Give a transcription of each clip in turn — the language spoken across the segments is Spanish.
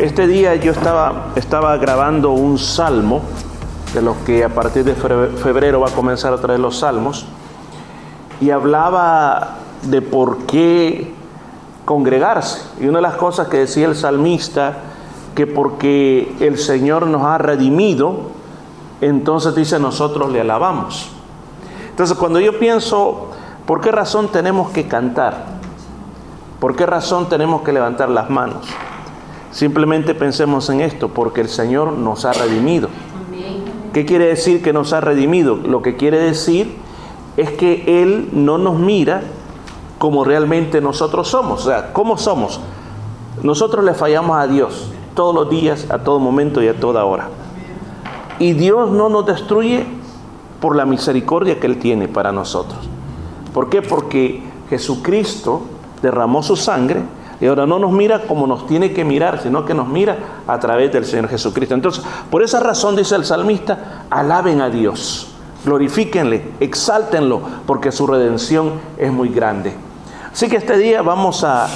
Este día yo estaba, estaba grabando un salmo, de los que a partir de febrero va a comenzar a traer los salmos, y hablaba de por qué congregarse. Y una de las cosas que decía el salmista, que porque el Señor nos ha redimido, entonces dice nosotros le alabamos. Entonces cuando yo pienso, ¿por qué razón tenemos que cantar? ¿Por qué razón tenemos que levantar las manos? Simplemente pensemos en esto, porque el Señor nos ha redimido. ¿Qué quiere decir que nos ha redimido? Lo que quiere decir es que Él no nos mira como realmente nosotros somos. O sea, ¿cómo somos? Nosotros le fallamos a Dios todos los días, a todo momento y a toda hora. Y Dios no nos destruye por la misericordia que Él tiene para nosotros. ¿Por qué? Porque Jesucristo derramó su sangre y ahora no nos mira como nos tiene que mirar, sino que nos mira a través del Señor Jesucristo. Entonces, por esa razón dice el salmista, alaben a Dios, glorifíquenle, exáltenlo, porque su redención es muy grande. Así que este día vamos a,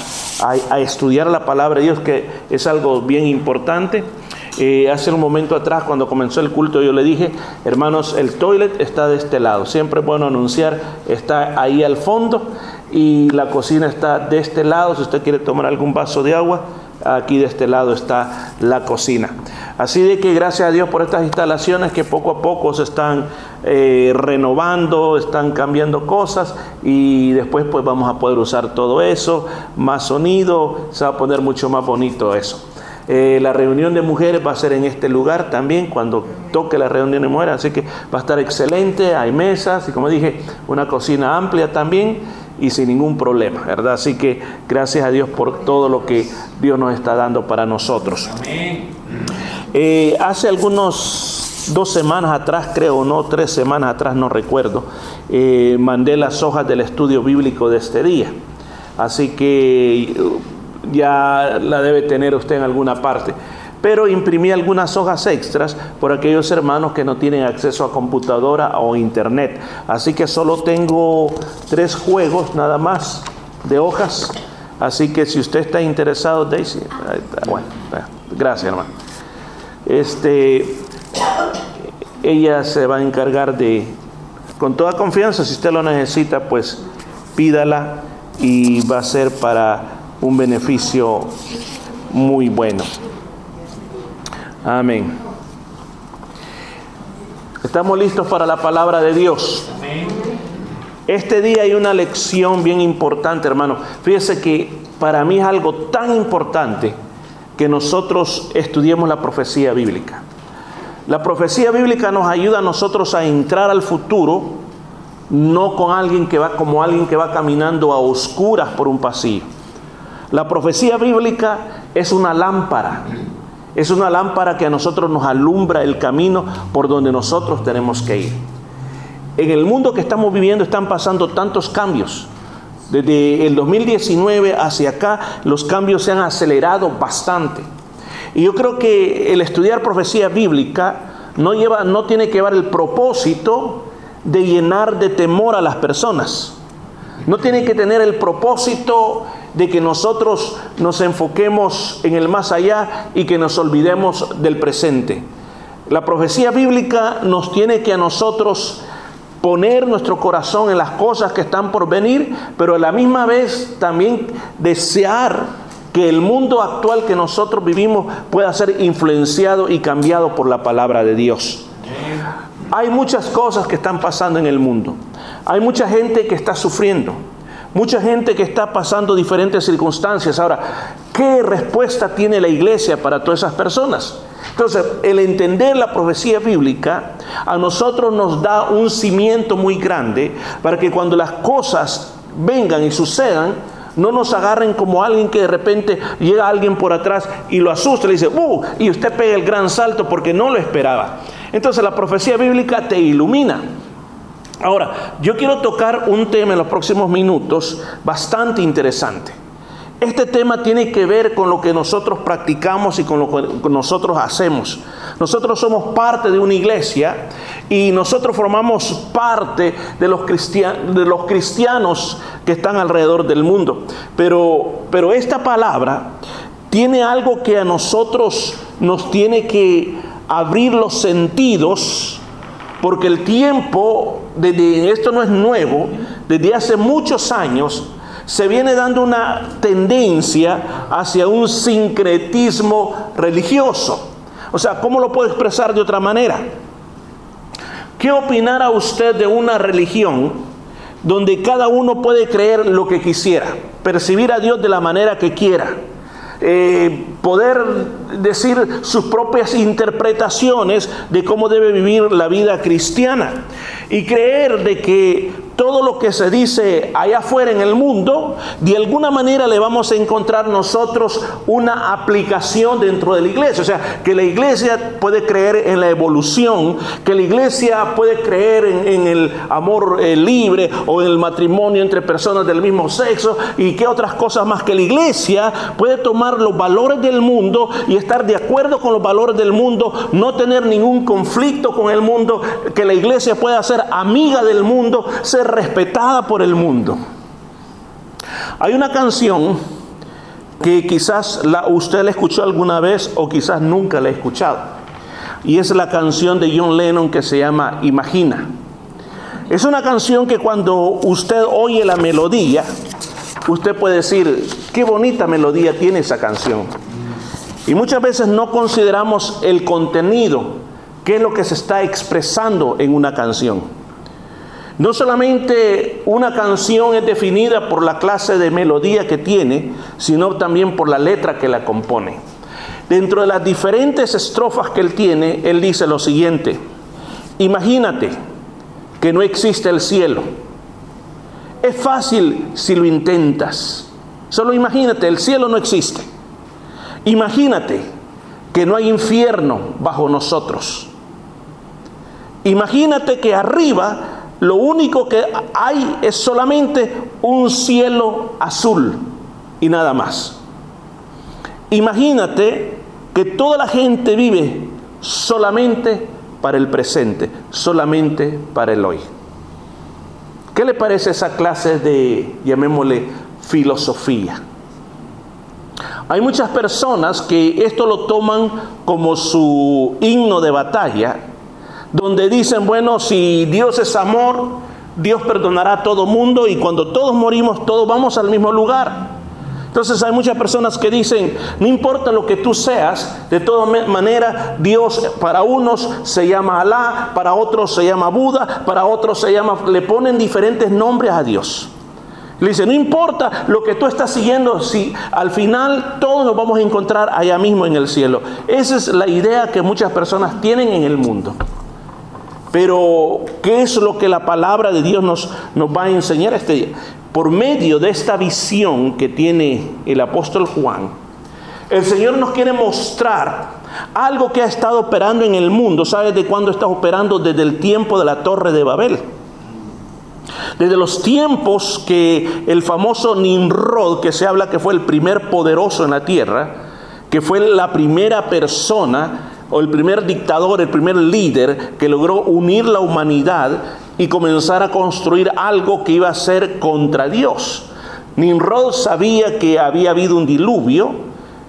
estudiar la palabra de Dios, que es algo bien importante. Eh, hace un momento atrás, cuando comenzó el culto, yo le dije, hermanos, el toilet está de este lado. Siempre es bueno anunciar, está ahí al fondo y la cocina está de este lado. Si usted quiere tomar algún vaso de agua, aquí de este lado está la cocina. Así de que gracias a Dios por estas instalaciones que poco a poco se están eh, renovando, están cambiando cosas y después pues vamos a poder usar todo eso, más sonido, se va a poner mucho más bonito eso. Eh, la reunión de mujeres va a ser en este lugar también cuando toque la reunión de mujeres, así que va a estar excelente, hay mesas y como dije, una cocina amplia también y sin ningún problema, ¿verdad? Así que gracias a Dios por todo lo que Dios nos está dando para nosotros. Eh, hace algunos dos semanas atrás, creo, no, tres semanas atrás, no recuerdo, eh, mandé las hojas del estudio bíblico de este día. Así que ya la debe tener usted en alguna parte pero imprimí algunas hojas extras por aquellos hermanos que no tienen acceso a computadora o internet. Así que solo tengo tres juegos nada más de hojas. Así que si usted está interesado, Daisy, bueno, gracias hermano. Este, ella se va a encargar de, con toda confianza, si usted lo necesita, pues pídala y va a ser para un beneficio muy bueno. Amén. ¿Estamos listos para la palabra de Dios? Este día hay una lección bien importante, hermano. Fíjese que para mí es algo tan importante que nosotros estudiemos la profecía bíblica. La profecía bíblica nos ayuda a nosotros a entrar al futuro, no con alguien que va como alguien que va caminando a oscuras por un pasillo. La profecía bíblica es una lámpara es una lámpara que a nosotros nos alumbra el camino por donde nosotros tenemos que ir. En el mundo que estamos viviendo están pasando tantos cambios. Desde el 2019 hacia acá los cambios se han acelerado bastante. Y yo creo que el estudiar profecía bíblica no, lleva, no tiene que llevar el propósito de llenar de temor a las personas. No tiene que tener el propósito de que nosotros nos enfoquemos en el más allá y que nos olvidemos del presente. La profecía bíblica nos tiene que a nosotros poner nuestro corazón en las cosas que están por venir, pero a la misma vez también desear que el mundo actual que nosotros vivimos pueda ser influenciado y cambiado por la palabra de Dios. Hay muchas cosas que están pasando en el mundo. Hay mucha gente que está sufriendo. Mucha gente que está pasando diferentes circunstancias. Ahora, ¿qué respuesta tiene la iglesia para todas esas personas? Entonces, el entender la profecía bíblica a nosotros nos da un cimiento muy grande para que cuando las cosas vengan y sucedan, no nos agarren como alguien que de repente llega alguien por atrás y lo asusta le dice, ¡uh! Y usted pega el gran salto porque no lo esperaba. Entonces la profecía bíblica te ilumina. Ahora, yo quiero tocar un tema en los próximos minutos bastante interesante. Este tema tiene que ver con lo que nosotros practicamos y con lo que nosotros hacemos. Nosotros somos parte de una iglesia y nosotros formamos parte de los, cristianos que están alrededor del mundo. Pero, pero esta palabra tiene algo que a nosotros nos tiene que abrir los sentidos, porque el tiempo, desde, esto no es nuevo, desde hace muchos años, se viene dando una tendencia hacia un sincretismo religioso. O sea, ¿cómo lo puedo expresar de otra manera? ¿Qué opinará usted de una religión donde cada uno puede creer lo que quisiera, percibir a Dios de la manera que quiera? Eh, poder decir sus propias interpretaciones de cómo debe vivir la vida cristiana y creer de que todo lo que se dice allá afuera en el mundo, de alguna manera le vamos a encontrar nosotros una aplicación dentro de la iglesia. O sea, que la iglesia puede creer en la evolución, que la iglesia puede creer en, el amor eh, libre o en el matrimonio entre personas del mismo sexo y que otras cosas más que la iglesia puede tomar los valores del mundo y estar de acuerdo con los valores del mundo, no tener ningún conflicto con el mundo, que la iglesia pueda ser amiga del mundo, ser respetada por el mundo. Hay una canción que quizás la, usted la escuchó alguna vez o quizás nunca la ha escuchado. Y es la canción de John Lennon que se llama Imagina. Es una canción que cuando usted oye la melodía, usted puede decir, qué bonita melodía tiene esa canción. Y muchas veces no consideramos el contenido, qué es lo que se está expresando en una canción. No solamente una canción es definida por la clase de melodía que tiene, sino también por la letra que la compone. Dentro de las diferentes estrofas que él tiene, él dice lo siguiente, imagínate que no existe el cielo. Es fácil si lo intentas. Solo imagínate, el cielo no existe. Imagínate que no hay infierno bajo nosotros. Imagínate que arriba lo único que hay es solamente un cielo azul y nada más. Imagínate que toda la gente vive solamente para el presente, solamente para el hoy. ¿Qué le parece esa clase de, llamémosle, filosofía? Hay muchas personas que esto lo toman como su himno de batalla donde dicen, bueno, si Dios es amor, Dios perdonará a todo mundo y cuando todos morimos, todos vamos al mismo lugar. Entonces hay muchas personas que dicen, no importa lo que tú seas, de todas maneras Dios para unos se llama Alá, para otros se llama Buda, para otros se llama, le ponen diferentes nombres a Dios. Le dice, no importa lo que tú estás siguiendo, si al final todos nos vamos a encontrar allá mismo en el cielo. Esa es la idea que muchas personas tienen en el mundo. Pero, ¿qué es lo que la palabra de Dios nos, nos va a enseñar este día? Por medio de esta visión que tiene el apóstol Juan, el Señor nos quiere mostrar algo que ha estado operando en el mundo. ¿Sabes de cuándo está operando? Desde el tiempo de la Torre de Babel. Desde los tiempos que el famoso Nimrod, que se habla que fue el primer poderoso en la tierra, que fue la primera persona o el primer dictador, el primer líder que logró unir la humanidad y comenzar a construir algo que iba a ser contra Dios. Nimrod sabía que había habido un diluvio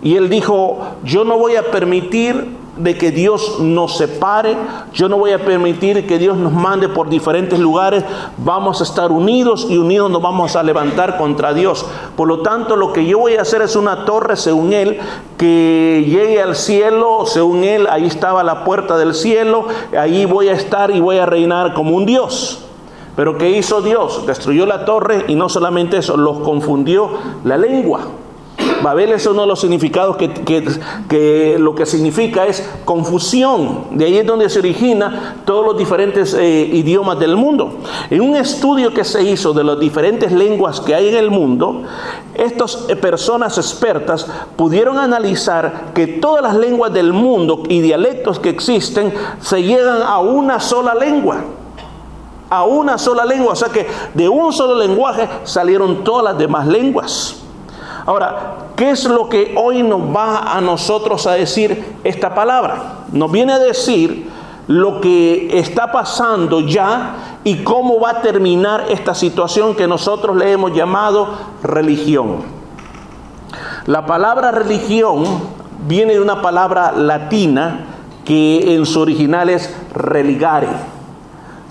y él dijo, yo no voy a permitir de que Dios nos separe, yo no voy a permitir que Dios nos mande por diferentes lugares, vamos a estar unidos y unidos nos vamos a levantar contra Dios. Por lo tanto, lo que yo voy a hacer es una torre, según Él, que llegue al cielo, según Él, ahí estaba la puerta del cielo, ahí voy a estar y voy a reinar como un Dios. Pero ¿qué hizo Dios? Destruyó la torre y no solamente eso, los confundió la lengua. Babel es uno de los significados que, lo que significa es confusión. De ahí es donde se origina todos los diferentes eh, idiomas del mundo. En un estudio que se hizo de las diferentes lenguas que hay en el mundo, estas eh, personas expertas pudieron analizar que todas las lenguas del mundo y dialectos que existen se llegan a una sola lengua a una sola lengua. O sea que de un solo lenguaje salieron todas las demás lenguas. Ahora, ¿qué es lo que hoy nos va a nosotros a decir esta palabra? Nos viene a decir lo que está pasando ya y cómo va a terminar esta situación que nosotros le hemos llamado religión. La palabra religión viene de una palabra latina que en su original es religare.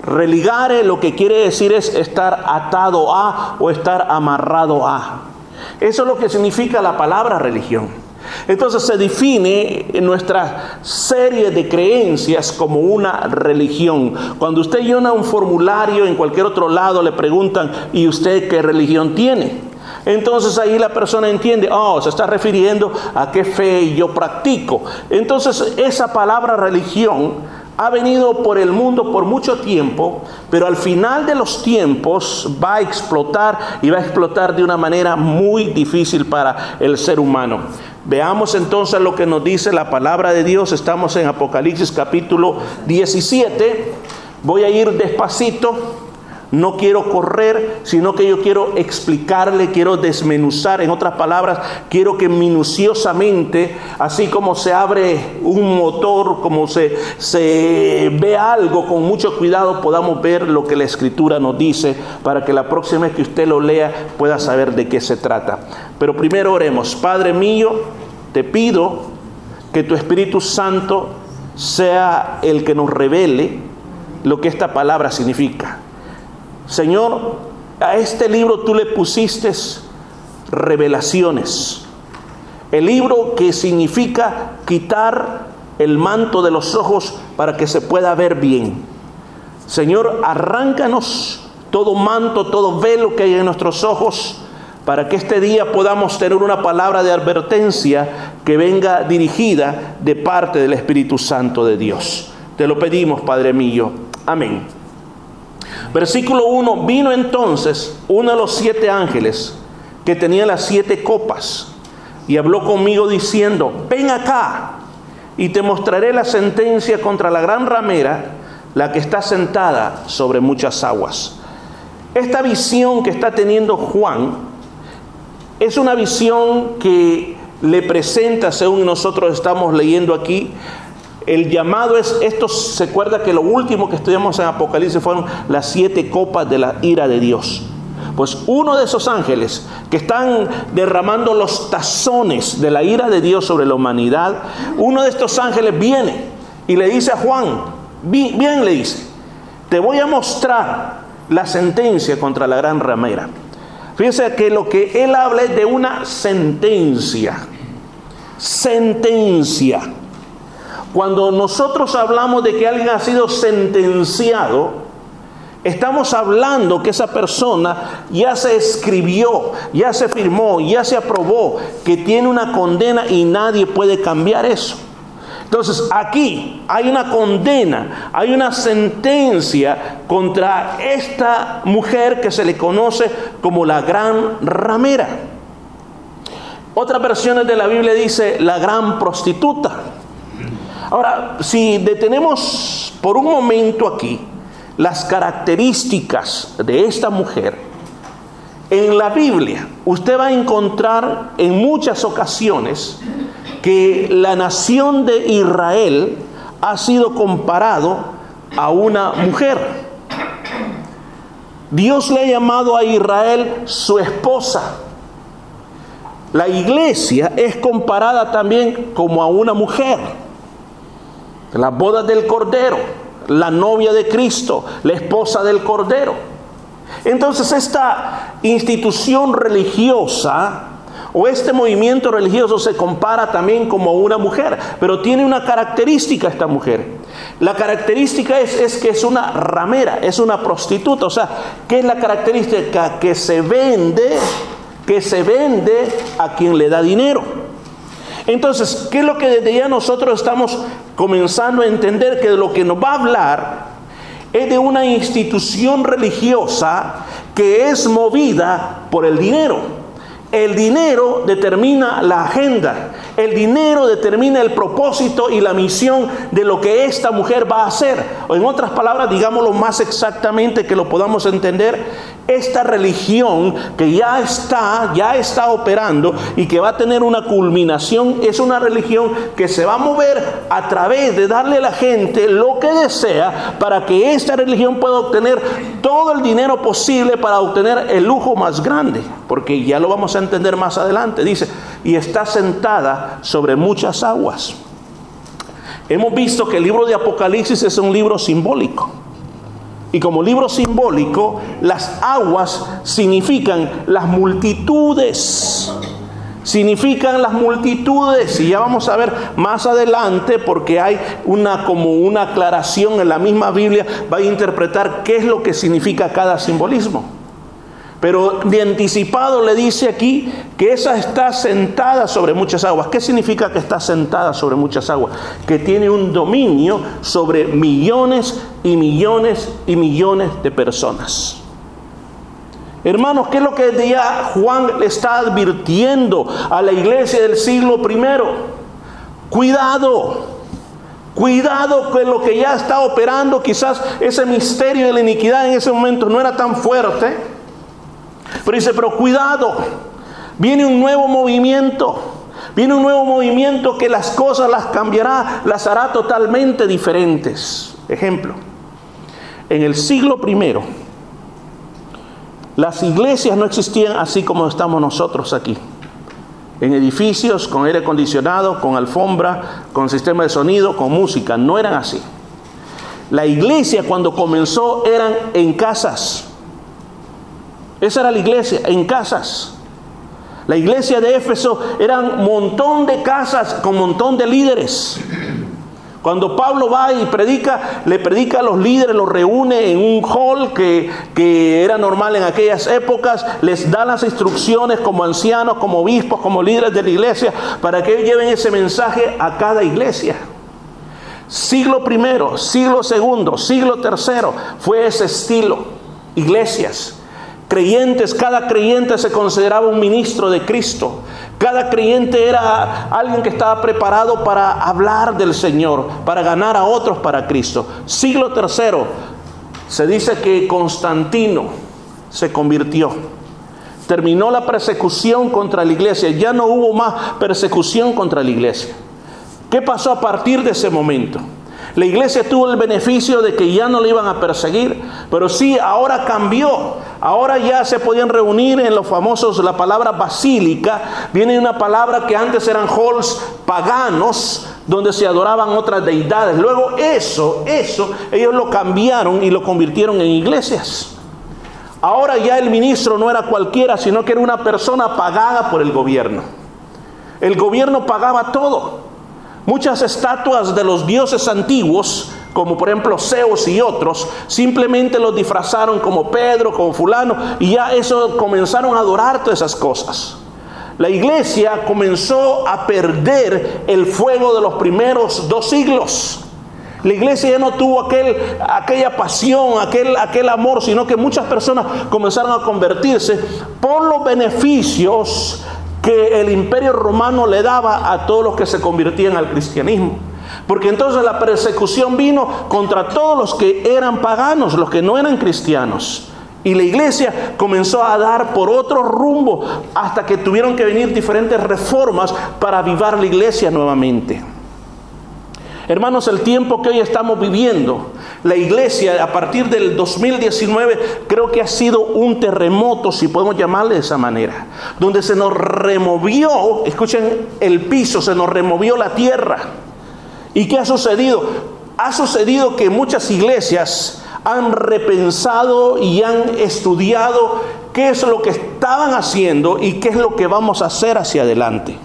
Religare lo que quiere decir es estar atado a o estar amarrado a. Eso es lo que significa la palabra religión. Entonces se define nuestra serie de creencias como una religión. Cuando usted llena un formulario en cualquier otro lado le preguntan, ¿y usted qué religión tiene? Entonces ahí la persona entiende, oh, se está refiriendo a qué fe yo practico. Entonces esa palabra religión ha venido por el mundo por mucho tiempo, pero al final de los tiempos va a explotar y va a explotar de una manera muy difícil para el ser humano. Veamos entonces lo que nos dice la palabra de Dios. Estamos en Apocalipsis capítulo 17. Voy a ir despacito no quiero correr, sino que yo quiero explicarle, quiero desmenuzar. En otras palabras, quiero que minuciosamente, así como se abre un motor, como se, se ve algo con mucho cuidado, podamos ver lo que la escritura nos dice para que la próxima vez que usted lo lea pueda saber de qué se trata. Pero primero oremos. Padre mío, te pido que tu Espíritu Santo sea el que nos revele lo que esta palabra significa. Señor, a este libro tú le pusiste revelaciones. El libro que significa quitar el manto de los ojos para que se pueda ver bien. Señor, arráncanos todo manto, todo velo que hay en nuestros ojos, para que este día podamos tener una palabra de advertencia que venga dirigida de parte del Espíritu Santo de Dios. Te lo pedimos, Padre mío. Amén. Versículo 1, vino entonces uno de los siete ángeles que tenía las siete copas y habló conmigo diciendo, ven acá y te mostraré la sentencia contra la gran ramera, la que está sentada sobre muchas aguas. Esta visión que está teniendo Juan es una visión que le presenta, según nosotros estamos leyendo aquí, el llamado es, esto se acuerda que lo último que estudiamos en Apocalipsis fueron las siete copas de la ira de Dios. Pues uno de esos ángeles que están derramando los tazones de la ira de Dios sobre la humanidad, uno de estos ángeles viene y le dice a Juan, bien le dice, te voy a mostrar la sentencia contra la gran ramera. Fíjense que lo que él habla es de una sentencia. Sentencia. Cuando nosotros hablamos de que alguien ha sido sentenciado, estamos hablando que esa persona ya se escribió, ya se firmó, ya se aprobó, que tiene una condena y nadie puede cambiar eso. Entonces aquí hay una condena, hay una sentencia contra esta mujer que se le conoce como la gran ramera. Otras versiones de la Biblia dice la gran prostituta. Ahora, si detenemos por un momento aquí las características de esta mujer, en la Biblia usted va a encontrar en muchas ocasiones que la nación de Israel ha sido comparado a una mujer. Dios le ha llamado a Israel su esposa. La iglesia es comparada también como a una mujer las bodas del Cordero, la novia de Cristo, la esposa del Cordero. Entonces esta institución religiosa o este movimiento religioso se compara también como una mujer, pero tiene una característica esta mujer. La característica es, es, que es una ramera, es una prostituta. O sea, ¿qué es la característica? Que se vende, que se vende a quien le da dinero. Entonces, ¿qué es lo que desde ya nosotros estamos comenzando a entender? Que lo que nos va a hablar es de una institución religiosa que es movida por el dinero. El dinero determina la agenda, el dinero determina el propósito y la misión de lo que esta mujer va a hacer. O en otras palabras, digámoslo más exactamente que lo podamos entender, esta religión que ya está, ya está operando y que va a tener una culminación, es una religión que se va a mover a través de darle a la gente lo que desea para que esta religión pueda obtener todo el dinero posible para obtener el lujo más grande, porque ya lo vamos a entender más adelante. Dice, y está sentada sobre muchas aguas. Hemos visto que el libro de Apocalipsis es un libro simbólico. Y como libro simbólico, las aguas significan las multitudes. Significan las multitudes. Y ya vamos a ver más adelante, porque hay una como una aclaración en la misma Biblia, va a interpretar qué es lo que significa cada simbolismo. Pero de anticipado le dice aquí que esa está sentada sobre muchas aguas. ¿Qué significa que está sentada sobre muchas aguas? Que tiene un dominio sobre millones y millones y millones de personas. Hermanos, ¿qué es lo que ya Juan le está advirtiendo a la iglesia del siglo primero? Cuidado, cuidado con lo que ya está operando. Quizás ese misterio de la iniquidad en ese momento no era tan fuerte pero dice, pero cuidado, viene un nuevo movimiento. Viene un nuevo movimiento que las cosas las cambiará, las hará totalmente diferentes. Ejemplo, en el siglo primero, las iglesias no existían así como estamos nosotros aquí. En edificios, con aire acondicionado, con alfombra, con sistema de sonido, con música. No eran así. La iglesia cuando comenzó eran en casas. Esa era la iglesia, en casas. La iglesia de Éfeso era un montón de casas con un montón de líderes. Cuando Pablo va y predica, le predica a los líderes, los reúne en un hall que, que, era normal en aquellas épocas, les da las instrucciones como ancianos, como obispos, como líderes de la iglesia, para que ellos lleven ese mensaje a cada iglesia. Siglo primero, siglo segundo, siglo tercero, fue ese estilo, iglesias creyentes, cada creyente se consideraba un ministro de Cristo. Cada creyente era alguien que estaba preparado para hablar del Señor, para ganar a otros para Cristo. Siglo tercero, se dice que Constantino se convirtió. Terminó la persecución contra la iglesia. Ya no hubo más persecución contra la iglesia. ¿Qué pasó a partir de ese momento? La iglesia tuvo el beneficio de que ya no le iban a perseguir, pero sí, ahora cambió. Ahora ya se podían reunir en los famosos, la palabra basílica, viene una palabra que antes eran halls paganos, donde se adoraban otras deidades. Luego eso, eso, ellos lo cambiaron y lo convirtieron en iglesias. Ahora ya el ministro no era cualquiera, sino que era una persona pagada por el gobierno. El gobierno pagaba todo. Muchas estatuas de los dioses antiguos, como por ejemplo Zeus y otros, simplemente los disfrazaron como Pedro, como fulano, y ya eso comenzaron a adorar todas esas cosas. La iglesia comenzó a perder el fuego de los primeros dos siglos. La iglesia ya no tuvo aquel, aquella pasión, aquel, aquel amor, sino que muchas personas comenzaron a convertirse por los beneficios que el imperio romano le daba a todos los que se convertían al cristianismo. Porque entonces la persecución vino contra todos los que eran paganos, los que no eran cristianos. Y la iglesia comenzó a dar por otro rumbo hasta que tuvieron que venir diferentes reformas para avivar la iglesia nuevamente. Hermanos, el tiempo que hoy estamos viviendo, la iglesia a partir del 2019 creo que ha sido un terremoto, si podemos llamarle de esa manera, donde se nos removió, escuchen, el piso, se nos removió la tierra. ¿Y qué ha sucedido? Ha sucedido que muchas iglesias han repensado y han estudiado qué es lo que estaban haciendo y qué es lo que vamos a hacer hacia adelante.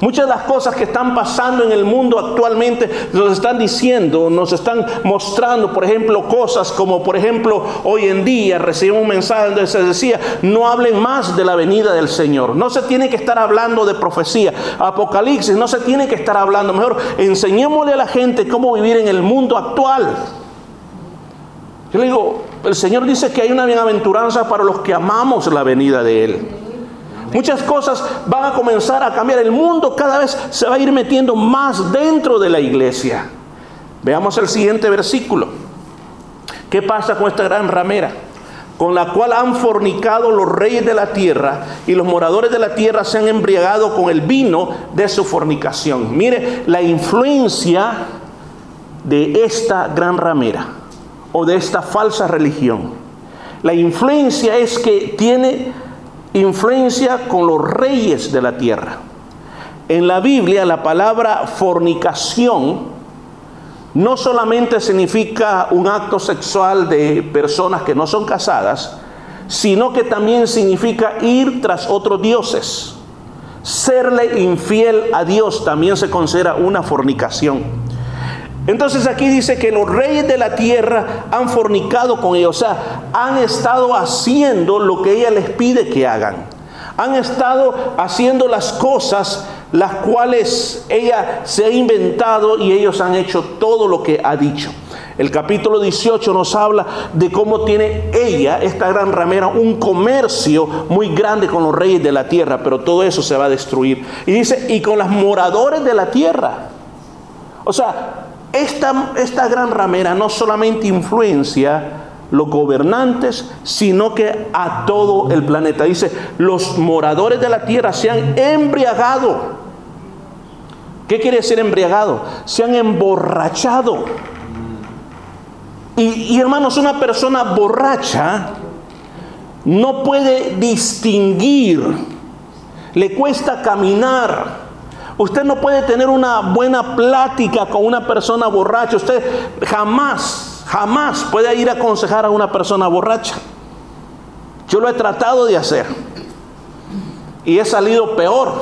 Muchas de las cosas que están pasando en el mundo actualmente nos están diciendo, nos están mostrando, por ejemplo, cosas como, por ejemplo, hoy en día recibimos un mensaje donde se decía, no hablen más de la venida del Señor. No se tiene que estar hablando de profecía. Apocalipsis no se tiene que estar hablando. Mejor enseñémosle a la gente cómo vivir en el mundo actual. Yo le digo, el Señor dice que hay una bienaventuranza para los que amamos la venida de Él. Muchas cosas van a comenzar a cambiar. El mundo cada vez se va a ir metiendo más dentro de la iglesia. Veamos el siguiente versículo. ¿Qué pasa con esta gran ramera? Con la cual han fornicado los reyes de la tierra y los moradores de la tierra se han embriagado con el vino de su fornicación. Mire la influencia de esta gran ramera o de esta falsa religión. La influencia es que tiene influencia con los reyes de la tierra. en la Biblia la palabra fornicación no solamente significa un acto sexual de personas que no son casadas, sino que también significa ir tras otros dioses. Serle infiel a Dios también se considera una fornicación. Entonces aquí dice que los reyes de la tierra han fornicado con ellos, o sea, han estado haciendo lo que ella les pide que hagan. Han estado haciendo las cosas las cuales ella se ha inventado y ellos han hecho todo lo que ha dicho. El capítulo 18 nos habla de cómo tiene ella, esta gran ramera, un comercio muy grande con los reyes de la tierra, pero todo eso se va a destruir. Y dice, y con los moradores de la tierra. O sea, esta, esta gran ramera no solamente influencia los gobernantes, sino que a todo el planeta. Dice, los moradores de la tierra se han embriagado. ¿Qué quiere decir embriagado? Se han emborrachado. Y, y hermanos, una persona borracha no puede distinguir, le cuesta caminar. Usted no puede tener una buena plática con una persona borracha. Usted jamás Jamás puede ir a aconsejar a una persona borracha. Yo lo he tratado de hacer. Y he salido peor.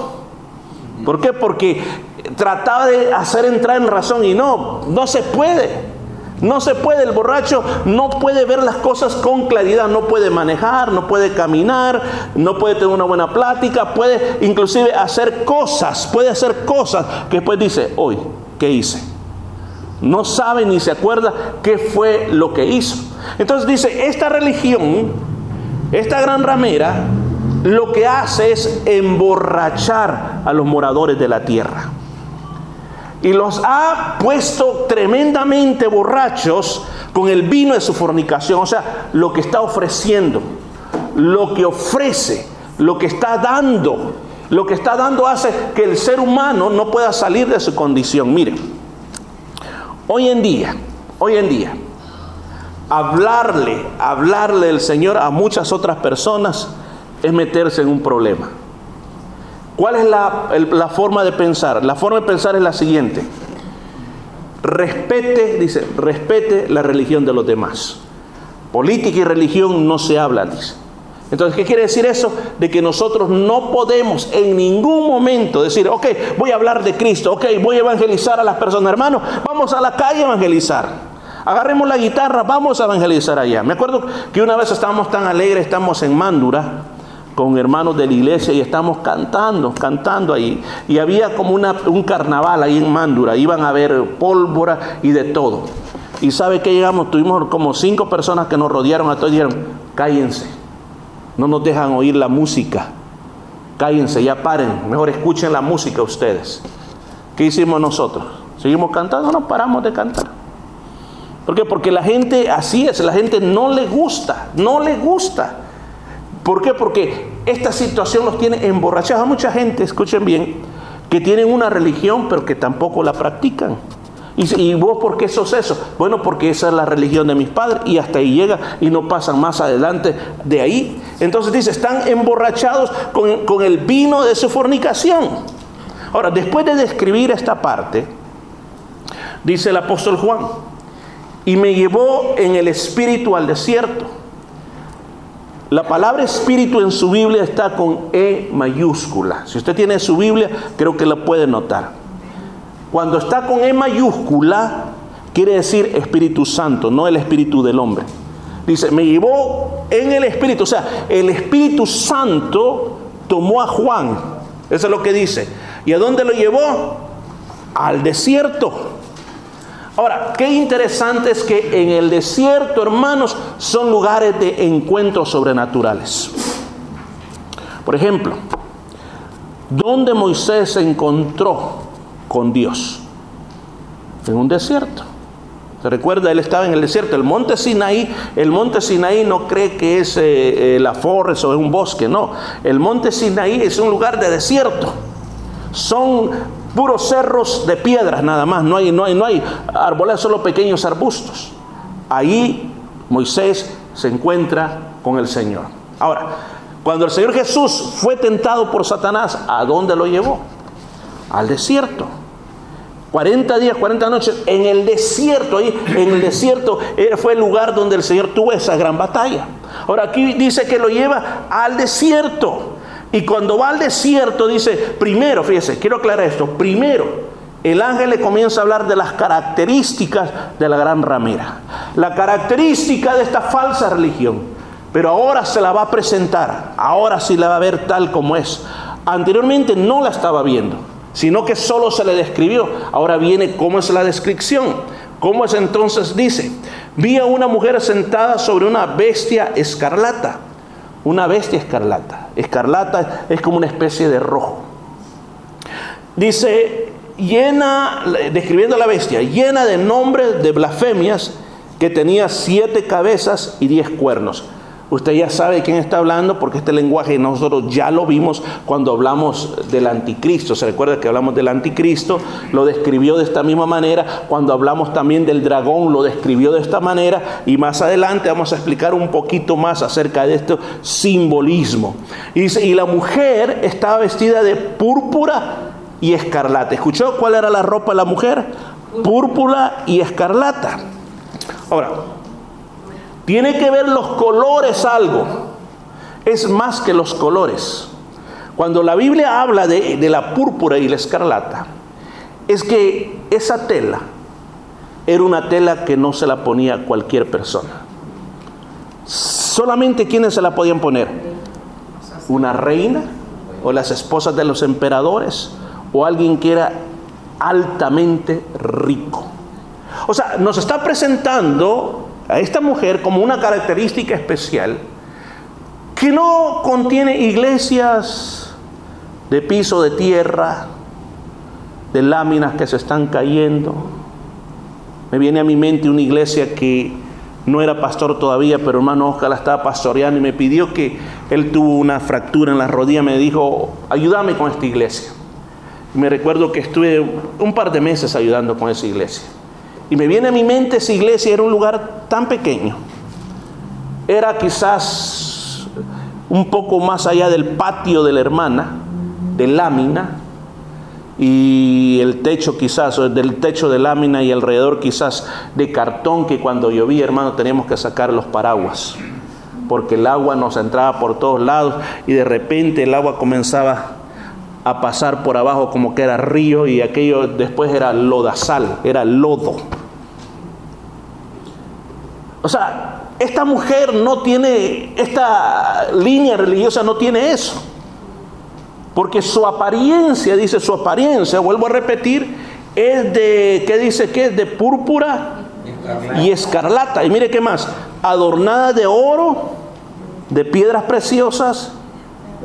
¿Por qué? Porque trataba de hacer entrar en razón y no, no se puede. No se puede, el borracho no puede ver las cosas con claridad, no puede manejar, no puede caminar, no puede tener una buena plática, puede inclusive hacer cosas, puede hacer cosas que después dice, hoy, ¿qué hice? No sabe ni se acuerda qué fue lo que hizo. Entonces dice, esta religión, esta gran ramera, lo que hace es emborrachar a los moradores de la tierra. Y los ha puesto tremendamente borrachos con el vino de su fornicación. O sea, lo que está ofreciendo, lo que ofrece, lo que está dando. Lo que está dando hace que el ser humano no pueda salir de su condición. Miren. Hoy en día, hoy en día, hablarle, hablarle del Señor a muchas otras personas es meterse en un problema. ¿Cuál es la, forma de pensar? La forma de pensar es la siguiente. Respete, dice, respete la religión de los demás. Política y religión no se hablan, dice. Entonces, ¿qué quiere decir eso? De que nosotros no podemos en ningún momento decir, ok, voy a hablar de Cristo, ok, voy a evangelizar a las personas, hermanos, vamos a la calle a evangelizar. Agarremos la guitarra, vamos a evangelizar allá. Me acuerdo que una vez estábamos tan alegres, estamos en Mándura con hermanos de la iglesia y estamos cantando, cantando ahí. Y había como un carnaval ahí en Mándura, iban a ver pólvora y de todo. Y sabe que llegamos, tuvimos como cinco personas que nos rodearon a todos y dijeron, cállense no nos dejan oír la música. Cállense, ya paren, mejor escuchen la música ustedes. ¿Qué hicimos nosotros? ¿Seguimos cantando? No paramos de cantar. ¿Por qué? Porque la gente, así es, la gente no le gusta, no le gusta. ¿Por qué? Porque esta situación los tiene emborrachados. Hay mucha gente, escuchen bien, que tienen una religión pero que tampoco la practican. ¿Y, vos por qué sos eso? Bueno, porque esa es la religión de mis padres y hasta ahí llega y no pasan más adelante de ahí. Entonces dice, están emborrachados con, con el vino de su fornicación. Ahora, después de describir esta parte, dice el apóstol Juan, y me llevó en el espíritu al desierto. La palabra espíritu en su Biblia está con E mayúscula. Si usted tiene su Biblia, creo que la puede notar. Cuando está con E mayúscula, quiere decir Espíritu Santo, no el Espíritu del hombre. Dice, me llevó en el Espíritu, o sea, el Espíritu Santo tomó a Juan. Eso es lo que dice. ¿Y a dónde lo llevó? Al desierto. Ahora, qué interesante es que en el desierto, hermanos, son lugares de encuentros sobrenaturales. Por ejemplo, ¿dónde Moisés se encontró con Dios en un desierto. ¿Se recuerda? Él estaba en el desierto. El monte Sinaí, el monte Sinaí no cree que es eh, eh, la forest o es un bosque, no. El monte Sinaí es un lugar de desierto. Son puros cerros de piedras nada más. No hay, no hay, no hay árboles, solo pequeños arbustos. Ahí Moisés se encuentra con el Señor. Ahora, cuando el Señor Jesús fue tentado por Satanás, ¿a dónde lo llevó? al desierto. 40 días, 40 noches en el desierto, ahí en el desierto fue el lugar donde el Señor tuvo esa gran batalla. Ahora aquí dice que lo lleva al desierto. Y cuando va al desierto dice, primero, fíjese, quiero aclarar esto, primero, el ángel le comienza a hablar de las características de la gran ramera. La característica de esta falsa religión. Pero ahora se la va a presentar, ahora sí la va a ver tal como es. Anteriormente no la estaba viendo sino que solo se le describió. Ahora viene cómo es la descripción. ¿Cómo es entonces? Dice, vi a una mujer sentada sobre una bestia escarlata. Una bestia escarlata. Escarlata es como una especie de rojo. Dice, llena, describiendo a la bestia, llena de nombres de blasfemias que tenía siete cabezas y diez cuernos. Usted ya sabe quién está hablando porque este lenguaje nosotros ya lo vimos cuando hablamos del anticristo. Se recuerda que hablamos del anticristo, lo describió de esta misma manera. Cuando hablamos también del dragón, lo describió de esta manera. Y más adelante vamos a explicar un poquito más acerca de este simbolismo. Y, y la mujer estaba vestida de púrpura y escarlata. ¿Escuchó cuál era la ropa de la mujer? Púrpura y escarlata. Ahora, tiene que ver los colores algo. Es más que los colores. Cuando la Biblia habla de, la púrpura y la escarlata, es que esa tela era una tela que no se la ponía cualquier persona. Solamente quienes se la podían poner. Una reina o las esposas de los emperadores o alguien que era altamente rico. O sea, nos está presentando a esta mujer como una característica especial que no contiene iglesias de piso de tierra, de láminas que se están cayendo. Me viene a mi mente una iglesia que no era pastor todavía, pero hermano Oscar la estaba pastoreando y me pidió que él tuvo una fractura en la rodilla, me dijo, ayúdame con esta iglesia. Y me recuerdo que estuve un par de meses ayudando con esa iglesia. Y me viene a mi mente esa iglesia, era un lugar tan pequeño. Era quizás un poco más allá del patio de la hermana, de lámina, y el techo quizás, del techo de lámina y alrededor quizás de cartón que cuando llovía, hermano, teníamos que sacar los paraguas, porque el agua nos entraba por todos lados y de repente el agua comenzaba a pasar por abajo como que era río y aquello después era lodazal, era lodo. O sea, esta mujer no tiene, esta línea religiosa no tiene eso. Porque su apariencia, dice su apariencia, vuelvo a repetir, es de, ¿qué dice que es? De púrpura y escarlata. Y mire qué más, adornada de oro, de piedras preciosas,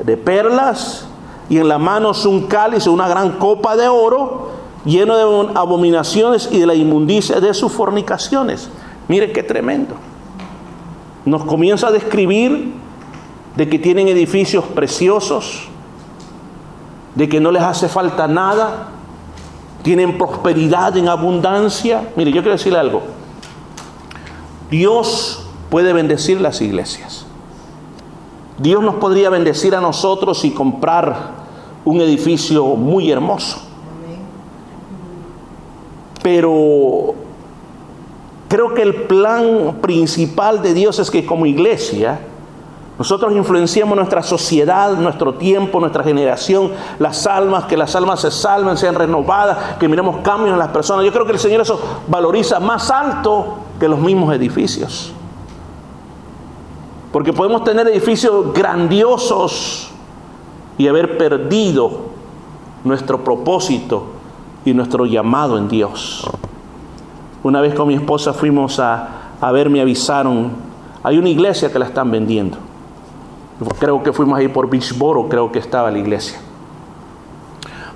de perlas, y en la mano un cáliz, una gran copa de oro, lleno de abominaciones y de la inmundicia de sus fornicaciones. Mire qué tremendo. Nos comienza a describir de que tienen edificios preciosos, de que no les hace falta nada, tienen prosperidad en abundancia. Mire, yo quiero decirle algo. Dios puede bendecir las iglesias. Dios nos podría bendecir a nosotros y comprar un edificio muy hermoso. Pero Creo que el plan principal de Dios es que como iglesia, nosotros influenciamos nuestra sociedad, nuestro tiempo, nuestra generación, las almas, que las almas se salven, sean renovadas, que miremos cambios en las personas. Yo creo que el Señor eso valoriza más alto que los mismos edificios. Porque podemos tener edificios grandiosos y haber perdido nuestro propósito y nuestro llamado en Dios. Una vez con mi esposa fuimos a, ver, me avisaron, hay una iglesia que la están vendiendo. Creo que fuimos ahí por Beachboro, creo que estaba la iglesia.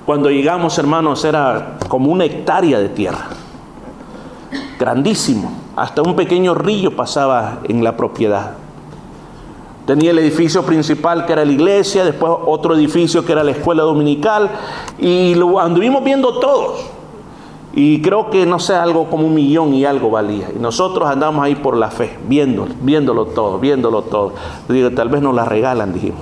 Cuando llegamos, hermanos, era como una hectárea de tierra. Grandísimo. Hasta un pequeño río pasaba en la propiedad. Tenía el edificio principal que era la iglesia, después otro edificio que era la escuela dominical, y lo anduvimos viendo todos. Y creo que, no sé, algo como un millón y algo valía. Y nosotros andamos ahí por la fe, viéndolo, viéndolo todo, viéndolo todo. Digo, tal vez nos la regalan, dijimos.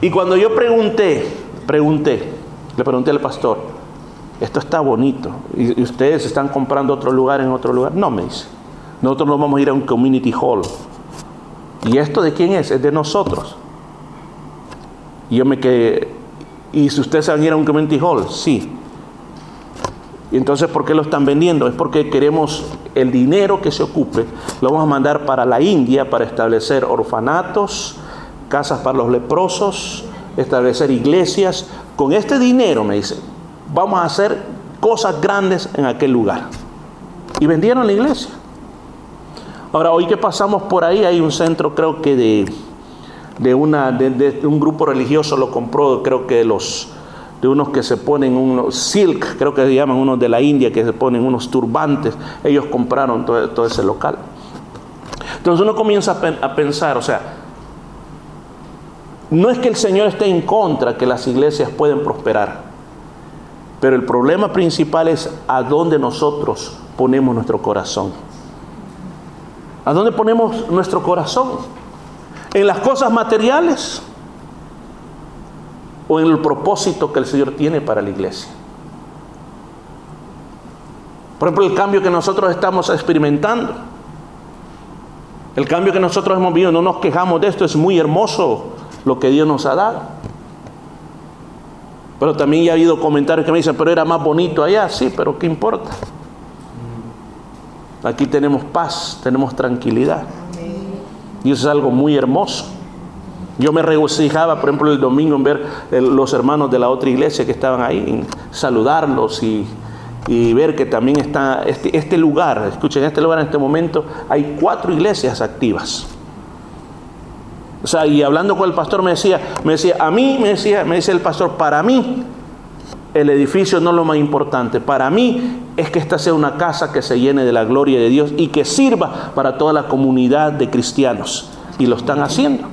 Y cuando yo pregunté, pregunté, le pregunté al pastor, esto está bonito, y, ustedes están comprando otro lugar en otro lugar. No, me dice, nosotros no vamos a ir a un community hall. ¿Y esto de quién es? Es de nosotros. Y yo me quedé, ¿y si ustedes van a ir a un community hall? Sí. Y entonces, ¿por qué lo están vendiendo? Es porque queremos el dinero que se ocupe, lo vamos a mandar para la India para establecer orfanatos, casas para los leprosos, establecer iglesias. Con este dinero, me dice, vamos a hacer cosas grandes en aquel lugar. Y vendieron la iglesia. Ahora, hoy que pasamos por ahí, hay un centro, creo que de, de, una, de, un grupo religioso lo compró, creo que los de unos que se ponen unos silk, creo que se llaman unos de la India, que se ponen unos turbantes, ellos compraron todo, ese local. Entonces uno comienza a pensar, o sea, no es que el Señor esté en contra que las iglesias pueden prosperar, pero el problema principal es a dónde nosotros ponemos nuestro corazón. ¿A dónde ponemos nuestro corazón? ¿En las cosas materiales? ¿O en el propósito que el Señor tiene para la iglesia? Por ejemplo, el cambio que nosotros estamos experimentando. El cambio que nosotros hemos vivido, no nos quejamos de esto, es muy hermoso lo que Dios nos ha dado. Pero también ya ha habido comentarios que me dicen, pero era más bonito allá, sí, pero ¿qué importa? Aquí tenemos paz, tenemos tranquilidad. Y eso es algo muy hermoso. Yo me regocijaba, por ejemplo, el domingo en ver los hermanos de la otra iglesia que estaban ahí, saludarlos y, y ver que también está este, este lugar, escuchen, este lugar en este momento hay cuatro iglesias activas. O sea, y hablando con el pastor me decía, me decía, a mí, me decía, me dice el pastor, para mí el edificio no es lo más importante. Para mí es que esta sea una casa que se llene de la gloria de Dios y que sirva para toda la comunidad de cristianos. Y lo están haciendo.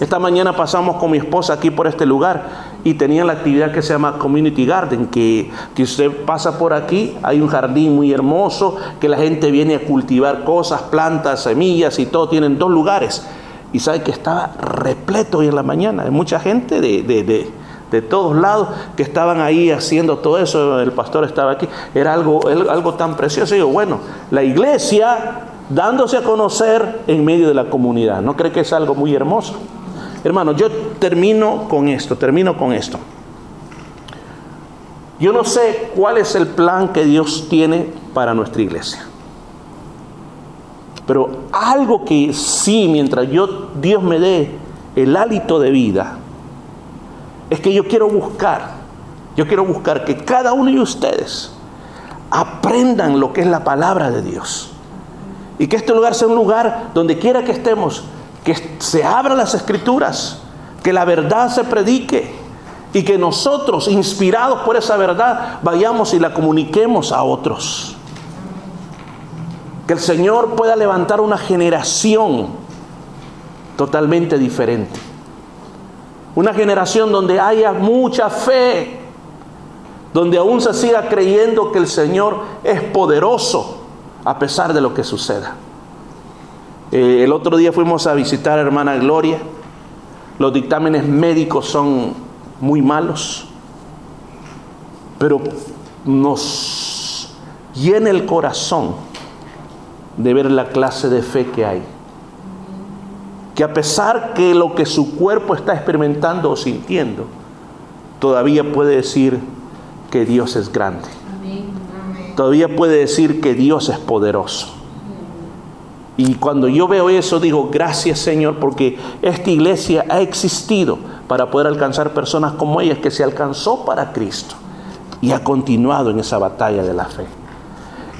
Esta mañana pasamos con mi esposa aquí por este lugar y tenían la actividad que se llama Community Garden, que, que usted pasa por aquí, hay un jardín muy hermoso, que la gente viene a cultivar cosas, plantas, semillas y todo, tienen dos lugares y sabe que estaba repleto hoy en la mañana, hay mucha gente de, de, de, todos lados que estaban ahí haciendo todo eso, el pastor estaba aquí, era algo, algo tan precioso. Y digo, bueno, la iglesia dándose a conocer en medio de la comunidad, ¿no cree que es algo muy hermoso? Hermano, yo termino con esto, termino con esto. Yo no sé cuál es el plan que Dios tiene para nuestra iglesia. Pero algo que sí, mientras yo, Dios me dé el hálito de vida, es que yo quiero buscar, yo quiero buscar que cada uno de ustedes aprendan lo que es la palabra de Dios. Y que este lugar sea un lugar donde quiera que estemos, que se abran las escrituras, que la verdad se predique y que nosotros, inspirados por esa verdad, vayamos y la comuniquemos a otros. Que el Señor pueda levantar una generación totalmente diferente. Una generación donde haya mucha fe, donde aún se siga creyendo que el Señor es poderoso a pesar de lo que suceda. Eh, el otro día fuimos a visitar a hermana Gloria. Los dictámenes médicos son muy malos, pero nos llena el corazón de ver la clase de fe que hay. Que a pesar que lo que su cuerpo está experimentando o sintiendo, todavía puede decir que Dios es grande. Todavía puede decir que Dios es poderoso. Y cuando yo veo eso, digo, gracias Señor, porque esta iglesia ha existido para poder alcanzar personas como ellas, que se alcanzó para Cristo y ha continuado en esa batalla de la fe.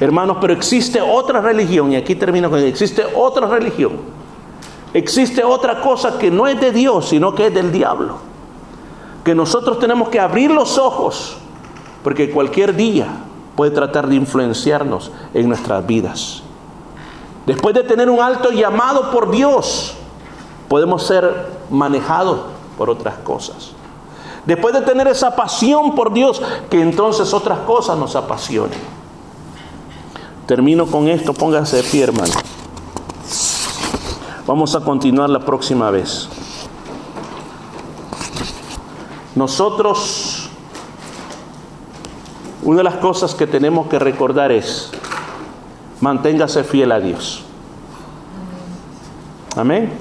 Hermanos, pero existe otra religión, y aquí termino con existe otra religión. Existe otra cosa que no es de Dios, sino que es del diablo. Que nosotros tenemos que abrir los ojos, porque cualquier día puede tratar de influenciarnos en nuestras vidas. Después de tener un alto llamado por Dios, podemos ser manejados por otras cosas. Después de tener esa pasión por Dios, que entonces otras cosas nos apasionen. Termino con esto, póngase de pie, hermano. Vamos a continuar la próxima vez. Nosotros, una de las cosas que tenemos que recordar es, manténgase fiel a Dios. Amén.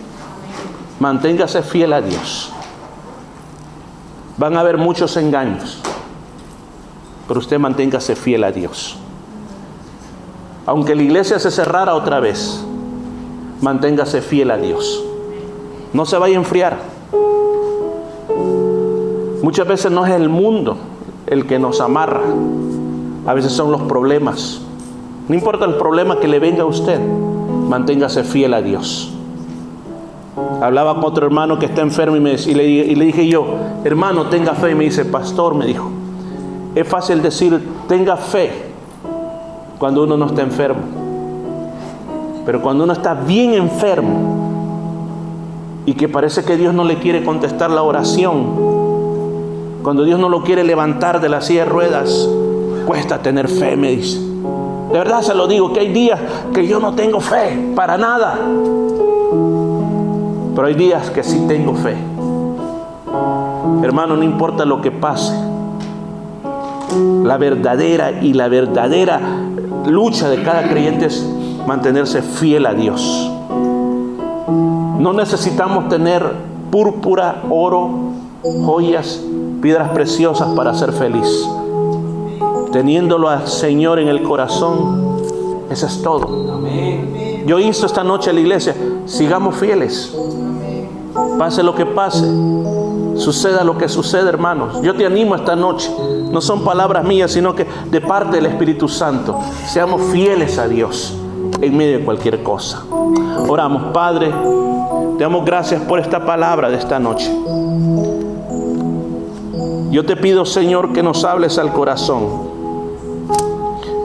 Manténgase fiel a Dios. Van a haber muchos engaños, pero usted manténgase fiel a Dios. Aunque la iglesia se cerrara otra vez, manténgase fiel a Dios. No se vaya a enfriar. Muchas veces no es el mundo el que nos amarra. A veces son los problemas. No importa el problema que le venga a usted, manténgase fiel a Dios. Hablaba con otro hermano que está enfermo y, me, le, y le dije yo, hermano, tenga fe. Y me dice, pastor, me dijo, es fácil decir, tenga fe cuando uno no está enfermo. Pero cuando uno está bien enfermo y que parece que Dios no le quiere contestar la oración, cuando Dios no lo quiere levantar de la silla de ruedas, cuesta tener fe, me dice. De verdad se lo digo, que hay días que yo no tengo fe, para nada. Pero hay días que sí tengo fe. Hermano, no importa lo que pase. La verdadera y la verdadera lucha de cada creyente es mantenerse fiel a Dios. No necesitamos tener púrpura, oro, joyas, piedras preciosas para ser feliz. Teniéndolo al Señor en el corazón, eso es todo. Yo insto esta noche a la iglesia, sigamos fieles. Pase lo que pase, suceda lo que suceda, hermanos. Yo te animo esta noche. No son palabras mías, sino que de parte del Espíritu Santo. Seamos fieles a Dios en medio de cualquier cosa. Oramos, Padre. Te damos gracias por esta palabra de esta noche. Yo te pido, Señor, que nos hables al corazón,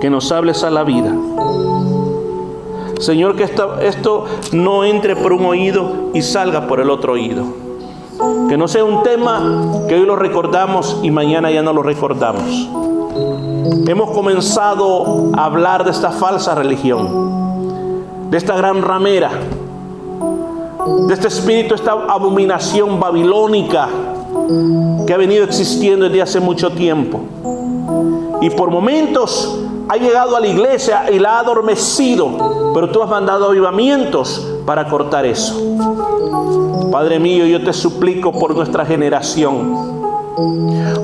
que nos hables a la vida. Señor, que esto, esto no entre por un oído y salga por el otro oído. Que no sea un tema que hoy lo recordamos y mañana ya no lo recordamos. Hemos comenzado a hablar de esta falsa religión, de esta gran ramera, de este espíritu, esta abominación babilónica que ha venido existiendo desde hace mucho tiempo. Y por momentos ha llegado a la iglesia y la ha adormecido, pero tú has mandado avivamientos para cortar eso. Padre mío, yo te suplico por nuestra generación,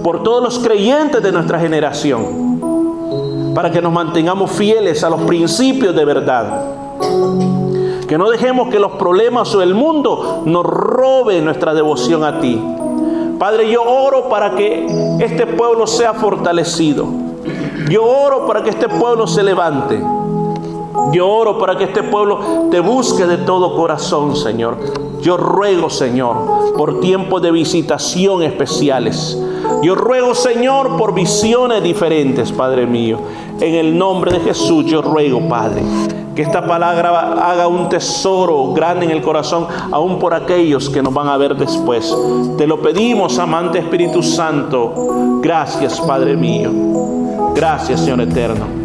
por todos los creyentes de nuestra generación, para que nos mantengamos fieles a los principios de verdad. Que no dejemos que los problemas o el mundo nos robe nuestra devoción a ti. Padre, yo oro para que este pueblo sea fortalecido. Yo oro para que este pueblo se levante. Yo oro para que este pueblo te busque de todo corazón, Señor. Yo ruego, Señor, por tiempos de visitación especiales. Yo ruego, Señor, por visiones diferentes, Padre mío. En el nombre de Jesús yo ruego, Padre, que esta palabra haga un tesoro grande en el corazón, aún por aquellos que nos van a ver después. Te lo pedimos, amante Espíritu Santo. Gracias, Padre mío. Gracias, Señor eterno.